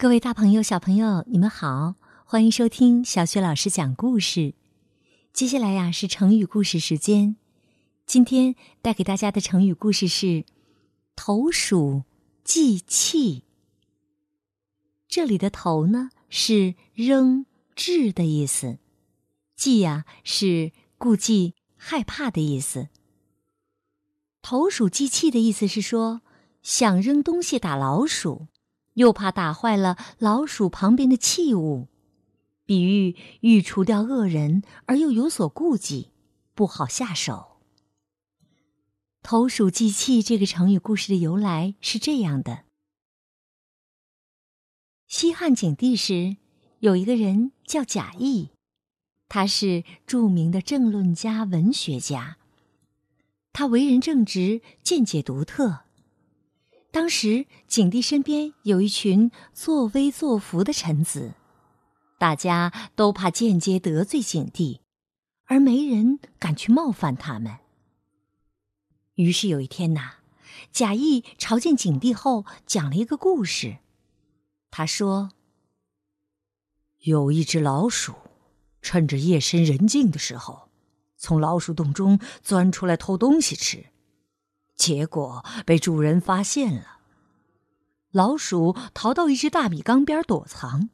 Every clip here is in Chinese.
各位大朋友、小朋友，你们好，欢迎收听小雪老师讲故事。接下来呀是成语故事时间，今天带给大家的成语故事是“投鼠忌器”。这里的“投”呢是扔、掷的意思，“忌”呀是顾忌、害怕的意思。投鼠忌器的意思是说，想扔东西打老鼠，又怕打坏了老鼠旁边的器物，比喻欲除掉恶人而又有所顾忌，不好下手。投鼠忌器这个成语故事的由来是这样的：西汉景帝时，有一个人叫贾谊，他是著名的政论家、文学家。他为人正直，见解独特。当时景帝身边有一群作威作福的臣子，大家都怕间接得罪景帝，而没人敢去冒犯他们。于是有一天呐，贾谊朝见景帝后，讲了一个故事。他说：“有一只老鼠，趁着夜深人静的时候。”从老鼠洞中钻出来偷东西吃，结果被主人发现了。老鼠逃到一只大米缸边躲藏，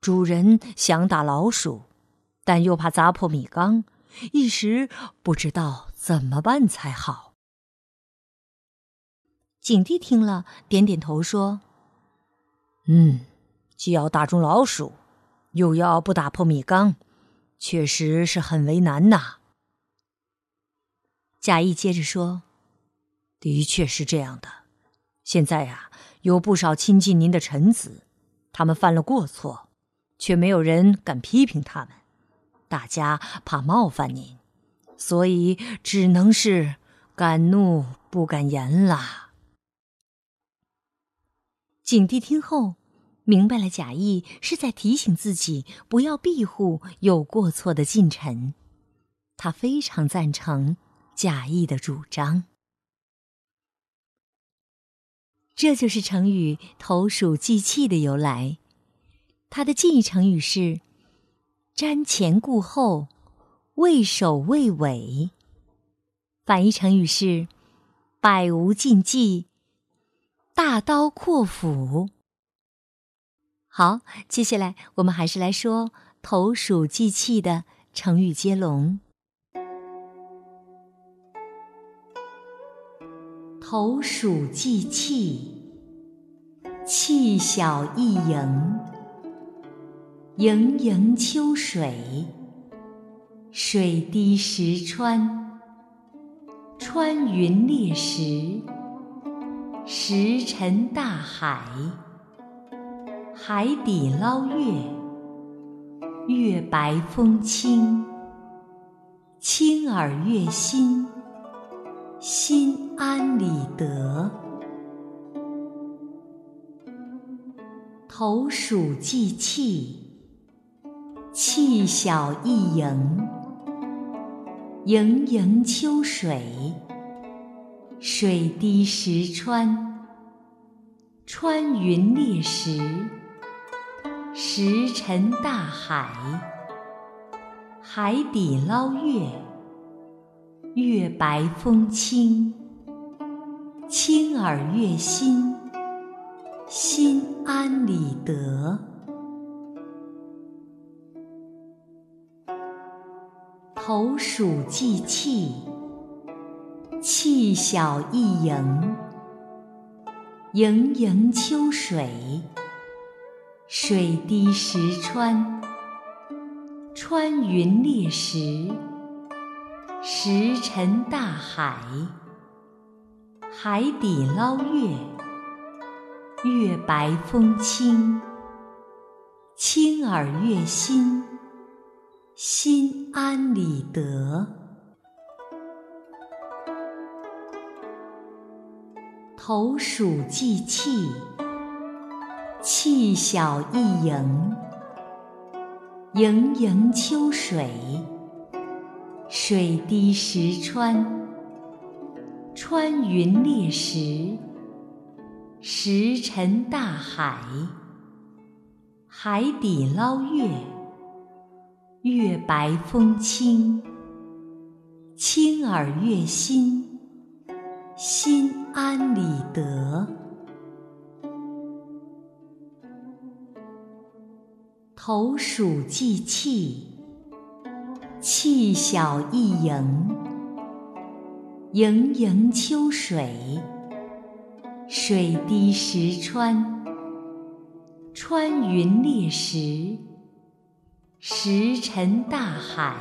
主人想打老鼠，但又怕砸破米缸，一时不知道怎么办才好。景帝听了，点点头说：“嗯，既要打中老鼠，又要不打破米缸，确实是很为难呐。”贾谊接着说：“的确是这样的。现在呀，有不少亲近您的臣子，他们犯了过错，却没有人敢批评他们。大家怕冒犯您，所以只能是敢怒不敢言啦。”景帝听后，明白了贾谊是在提醒自己不要庇护有过错的近臣，他非常赞成。贾谊的主张，这就是成语“投鼠忌器”的由来。它的近义成语是“瞻前顾后，畏首畏尾”，反义成语是“百无禁忌，大刀阔斧”。好，接下来我们还是来说“投鼠忌器”的成语接龙。投鼠忌器，气小一盈，盈盈秋水，水滴石穿，穿云裂石，石沉大海，海底捞月，月白风清，清而悦心。心安理得，投鼠忌器，器小易盈，盈盈秋水，水滴石穿，穿云裂石，石沉大海，海底捞月。月白风清，清而悦心，心安理得。投鼠忌器，器小易盈，盈盈秋水，水滴石穿，穿云裂石。石沉大海，海底捞月，月白风清，清而悦心，心安理得。投鼠忌器，器小易盈，盈盈秋水。水滴石穿，穿云裂石，石沉大海，海底捞月，月白风清，清耳悦心，心安理得。投鼠忌器，气小一盈，盈盈秋水，水滴石穿。穿云裂石，石沉大海。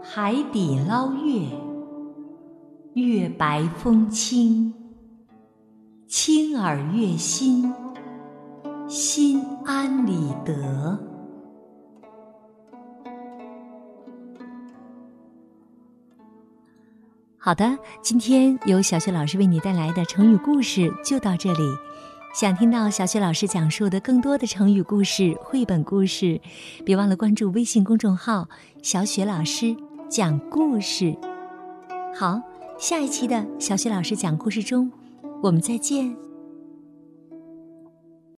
海底捞月，月白风清，清耳悦心，心安理得。好的，今天由小雪老师为你带来的成语故事就到这里。想听到小雪老师讲述的更多的成语故事、绘本故事，别忘了关注微信公众号“小雪老师讲故事”。好，下一期的小雪老师讲故事中，我们再见。